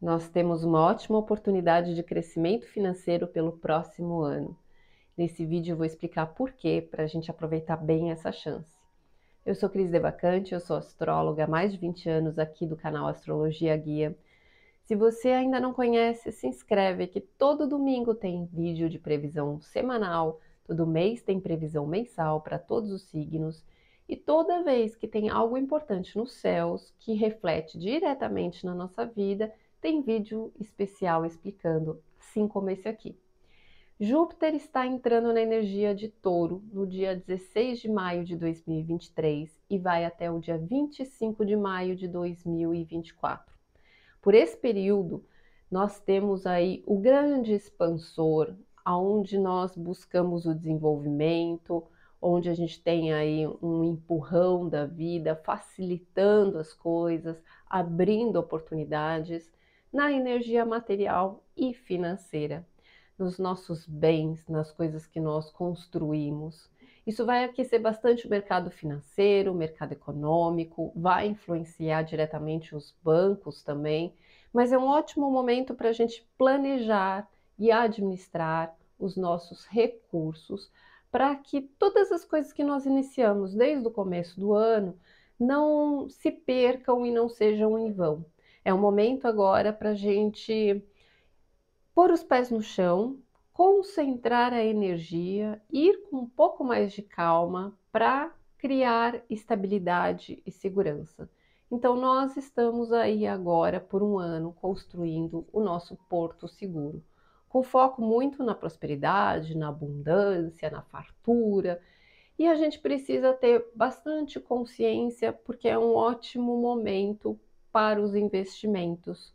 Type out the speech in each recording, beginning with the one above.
nós temos uma ótima oportunidade de crescimento financeiro pelo próximo ano. Nesse vídeo eu vou explicar por quê, para a gente aproveitar bem essa chance. Eu sou Cris Devacante, eu sou astróloga há mais de 20 anos aqui do canal Astrologia Guia. Se você ainda não conhece, se inscreve que todo domingo tem vídeo de previsão semanal, todo mês tem previsão mensal para todos os signos e toda vez que tem algo importante nos céus que reflete diretamente na nossa vida, tem vídeo especial explicando, assim como esse aqui. Júpiter está entrando na energia de Touro no dia 16 de maio de 2023 e vai até o dia 25 de maio de 2024. Por esse período, nós temos aí o grande expansor, aonde nós buscamos o desenvolvimento, onde a gente tem aí um empurrão da vida, facilitando as coisas, abrindo oportunidades na energia material e financeira, nos nossos bens, nas coisas que nós construímos. Isso vai aquecer bastante o mercado financeiro, o mercado econômico, vai influenciar diretamente os bancos também, mas é um ótimo momento para a gente planejar e administrar os nossos recursos para que todas as coisas que nós iniciamos desde o começo do ano não se percam e não sejam em vão. É o momento agora para a gente pôr os pés no chão, concentrar a energia, ir com um pouco mais de calma para criar estabilidade e segurança. Então, nós estamos aí agora por um ano construindo o nosso porto seguro com foco muito na prosperidade, na abundância, na fartura. E a gente precisa ter bastante consciência porque é um ótimo momento para os investimentos.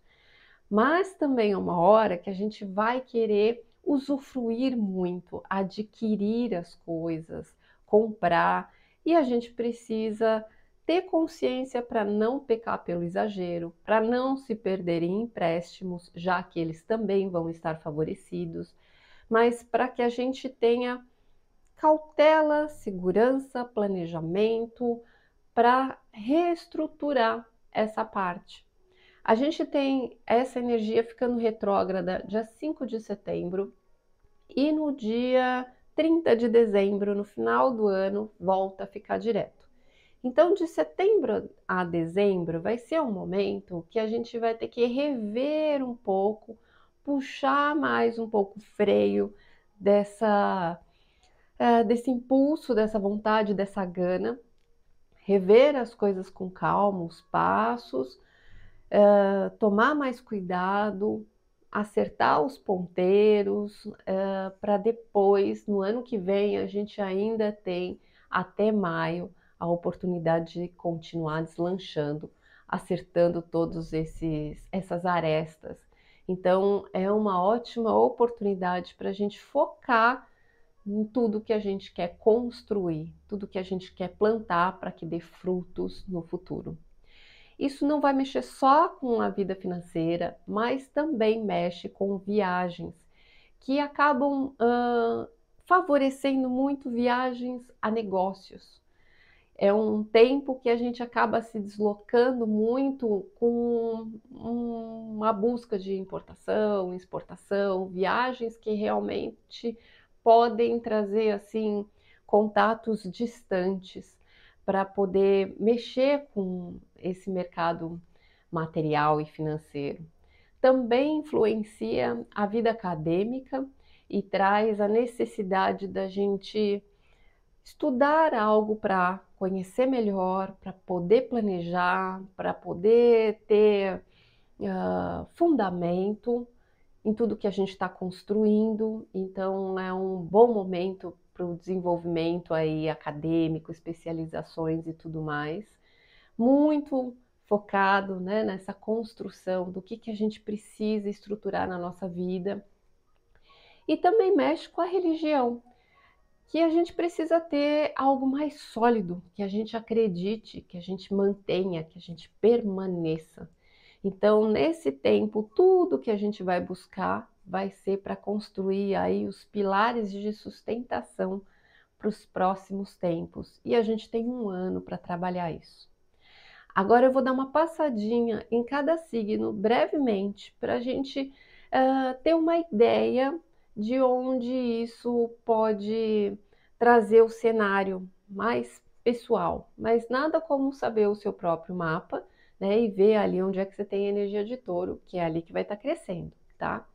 Mas também é uma hora que a gente vai querer usufruir muito, adquirir as coisas, comprar, e a gente precisa ter consciência para não pecar pelo exagero, para não se perder em empréstimos, já que eles também vão estar favorecidos, mas para que a gente tenha cautela, segurança, planejamento para reestruturar essa parte. A gente tem essa energia ficando retrógrada dia 5 de setembro e no dia 30 de dezembro, no final do ano, volta a ficar direto. Então, de setembro a dezembro vai ser um momento que a gente vai ter que rever um pouco, puxar mais um pouco o freio dessa, uh, desse impulso, dessa vontade, dessa gana, rever as coisas com calma, os passos, uh, tomar mais cuidado, acertar os ponteiros, uh, para depois, no ano que vem, a gente ainda tem até maio a oportunidade de continuar deslanchando, acertando todos esses essas arestas. Então é uma ótima oportunidade para a gente focar em tudo que a gente quer construir, tudo que a gente quer plantar para que dê frutos no futuro. Isso não vai mexer só com a vida financeira, mas também mexe com viagens, que acabam uh, favorecendo muito viagens a negócios é um tempo que a gente acaba se deslocando muito com uma busca de importação, exportação, viagens que realmente podem trazer assim contatos distantes para poder mexer com esse mercado material e financeiro. Também influencia a vida acadêmica e traz a necessidade da gente estudar algo para conhecer melhor, para poder planejar, para poder ter uh, fundamento em tudo que a gente está construindo. Então é um bom momento para o desenvolvimento aí acadêmico, especializações e tudo mais. Muito focado né, nessa construção do que, que a gente precisa estruturar na nossa vida. E também mexe com a religião que a gente precisa ter algo mais sólido, que a gente acredite, que a gente mantenha, que a gente permaneça. Então, nesse tempo, tudo que a gente vai buscar vai ser para construir aí os pilares de sustentação para os próximos tempos. E a gente tem um ano para trabalhar isso. Agora eu vou dar uma passadinha em cada signo brevemente para a gente uh, ter uma ideia de onde isso pode trazer o cenário mais pessoal, mas nada como saber o seu próprio mapa, né, e ver ali onde é que você tem energia de touro, que é ali que vai estar tá crescendo, tá?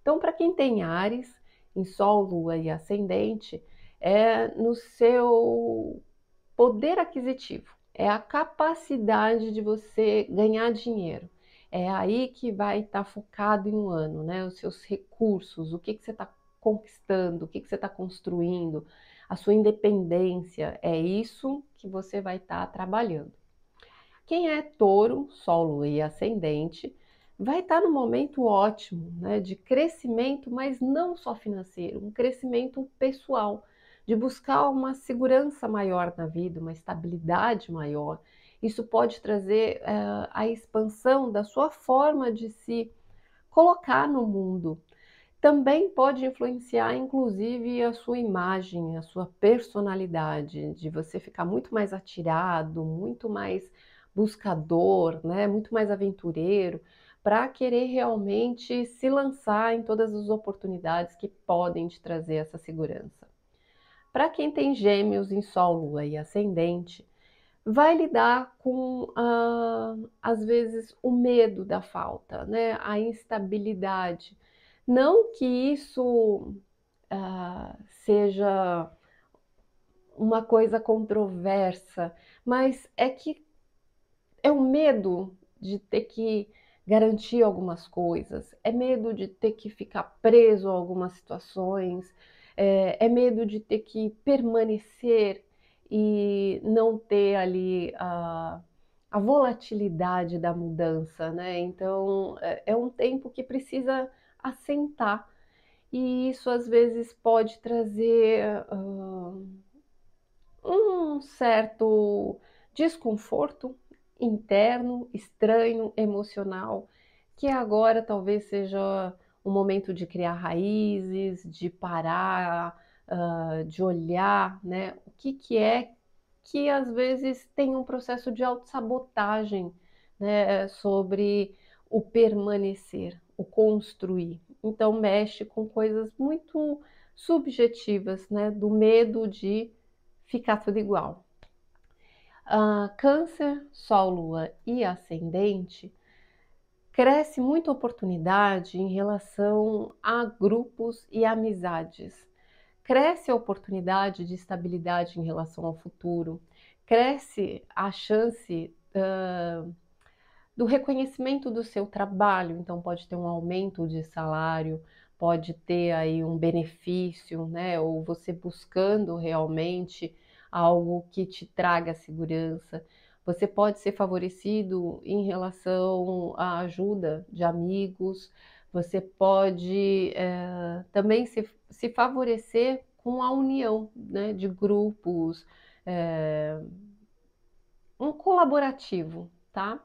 Então, para quem tem Ares, em Sol, Lua e Ascendente, é no seu poder aquisitivo é a capacidade de você ganhar dinheiro. É aí que vai estar tá focado em um ano, né? Os seus recursos, o que, que você está conquistando, o que, que você está construindo, a sua independência. É isso que você vai estar tá trabalhando. Quem é touro, solo e ascendente, vai estar no momento ótimo né, de crescimento, mas não só financeiro, um crescimento pessoal de buscar uma segurança maior na vida, uma estabilidade maior. Isso pode trazer uh, a expansão da sua forma de se colocar no mundo. Também pode influenciar, inclusive, a sua imagem, a sua personalidade, de você ficar muito mais atirado, muito mais buscador, né? muito mais aventureiro, para querer realmente se lançar em todas as oportunidades que podem te trazer essa segurança. Para quem tem gêmeos em Sol, Lua e Ascendente, vai lidar com, ah, às vezes, o medo da falta, né? a instabilidade. Não que isso ah, seja uma coisa controversa, mas é que é o medo de ter que garantir algumas coisas, é medo de ter que ficar preso a algumas situações, é, é medo de ter que permanecer e não ter ali a, a volatilidade da mudança, né? Então é, é um tempo que precisa assentar e isso às vezes pode trazer uh, um certo desconforto interno, estranho, emocional, que agora talvez seja um momento de criar raízes, de parar, uh, de olhar, né? O que, que é que às vezes tem um processo de autossabotagem né, sobre o permanecer, o construir. Então mexe com coisas muito subjetivas, né, do medo de ficar tudo igual. Uh, câncer, Sol, Lua e Ascendente cresce muita oportunidade em relação a grupos e amizades. Cresce a oportunidade de estabilidade em relação ao futuro, cresce a chance uh, do reconhecimento do seu trabalho, então pode ter um aumento de salário, pode ter aí um benefício, né? Ou você buscando realmente algo que te traga segurança. Você pode ser favorecido em relação à ajuda de amigos, você pode é, também se, se favorecer com a união né, de grupos, é, um colaborativo, tá?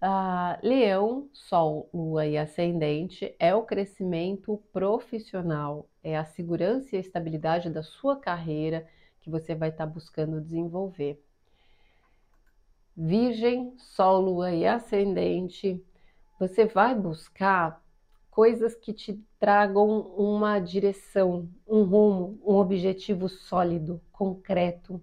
Ah, leão, Sol, Lua e Ascendente é o crescimento profissional, é a segurança e a estabilidade da sua carreira que você vai estar tá buscando desenvolver. Virgem, Sol, Lua e Ascendente, você vai buscar coisas que te tragam uma direção, um rumo, um objetivo sólido, concreto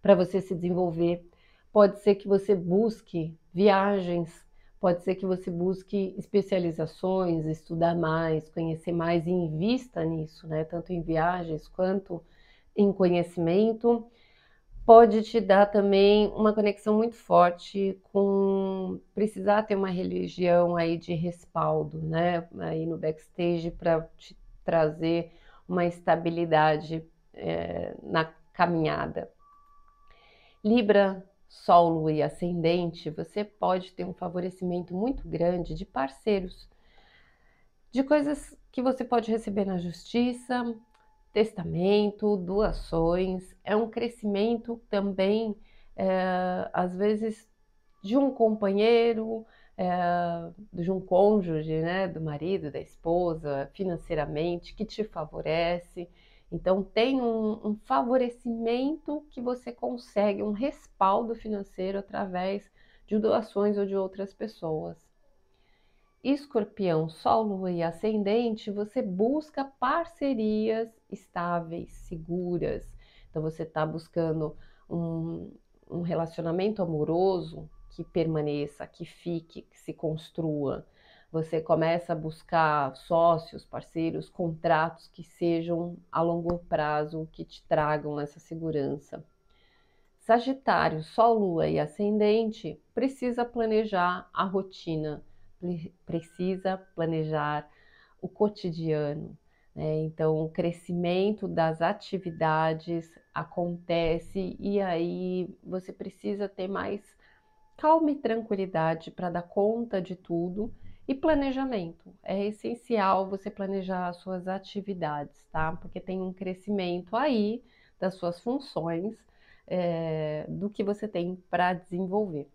para você se desenvolver. Pode ser que você busque viagens, pode ser que você busque especializações, estudar mais, conhecer mais e invista nisso, né? Tanto em viagens quanto em conhecimento pode te dar também uma conexão muito forte com precisar ter uma religião aí de respaldo, né? Aí no backstage para te trazer uma estabilidade é, na caminhada. Libra, Sol, Lua e Ascendente, você pode ter um favorecimento muito grande de parceiros, de coisas que você pode receber na justiça, testamento, doações, é um crescimento também, é, às vezes, de um companheiro, é, de um cônjuge, né, do marido, da esposa, financeiramente, que te favorece. Então, tem um, um favorecimento que você consegue, um respaldo financeiro através de doações ou de outras pessoas. Escorpião, Sol, Lua e Ascendente, você busca parcerias estáveis, seguras. Então, você está buscando um, um relacionamento amoroso que permaneça, que fique, que se construa. Você começa a buscar sócios, parceiros, contratos que sejam a longo prazo, que te tragam essa segurança. Sagitário, Sol, Lua e Ascendente precisa planejar a rotina precisa planejar o cotidiano. Né? Então, o crescimento das atividades acontece e aí você precisa ter mais calma e tranquilidade para dar conta de tudo e planejamento. É essencial você planejar as suas atividades, tá? Porque tem um crescimento aí das suas funções, é, do que você tem para desenvolver.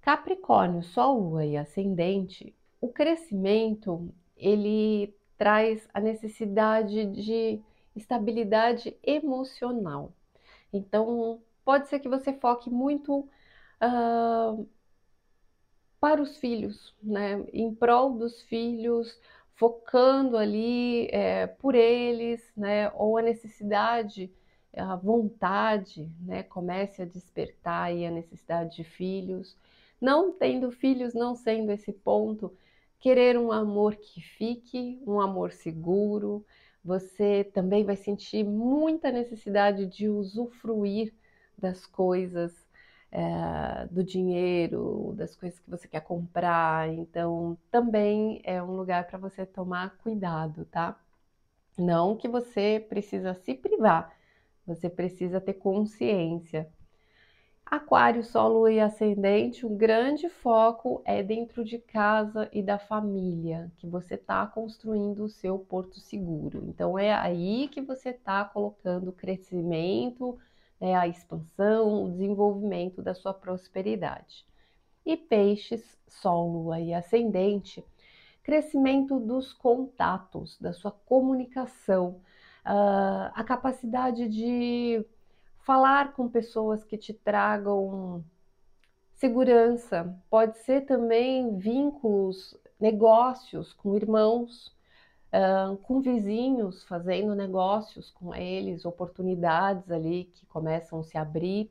Capricórnio, Sol, Lua e Ascendente, o crescimento ele traz a necessidade de estabilidade emocional. Então, pode ser que você foque muito uh, para os filhos, né? Em prol dos filhos, focando ali é, por eles, né? Ou a necessidade, a vontade, né? Comece a despertar a necessidade de filhos não tendo filhos, não sendo esse ponto, querer um amor que fique, um amor seguro. Você também vai sentir muita necessidade de usufruir das coisas, é, do dinheiro, das coisas que você quer comprar. Então, também é um lugar para você tomar cuidado, tá? Não que você precisa se privar, você precisa ter consciência Aquário, Solo e Ascendente, um grande foco é dentro de casa e da família, que você está construindo o seu porto seguro. Então é aí que você está colocando o crescimento, né, a expansão, o desenvolvimento da sua prosperidade. E Peixes, Sol, Lua e Ascendente, crescimento dos contatos, da sua comunicação, uh, a capacidade de falar com pessoas que te tragam segurança, pode ser também vínculos, negócios com irmãos, com vizinhos, fazendo negócios com eles, oportunidades ali que começam a se abrir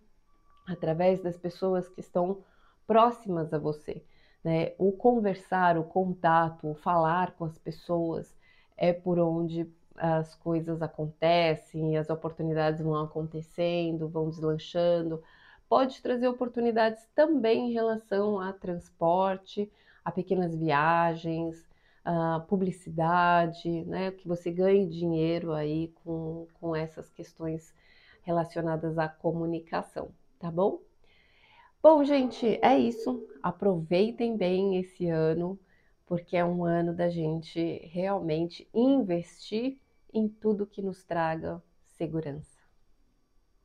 através das pessoas que estão próximas a você. Né? O conversar, o contato, o falar com as pessoas é por onde as coisas acontecem, as oportunidades vão acontecendo, vão deslanchando. Pode trazer oportunidades também em relação a transporte, a pequenas viagens, a publicidade, né? Que você ganhe dinheiro aí com, com essas questões relacionadas à comunicação, tá bom? Bom, gente, é isso. Aproveitem bem esse ano, porque é um ano da gente realmente investir em tudo que nos traga segurança.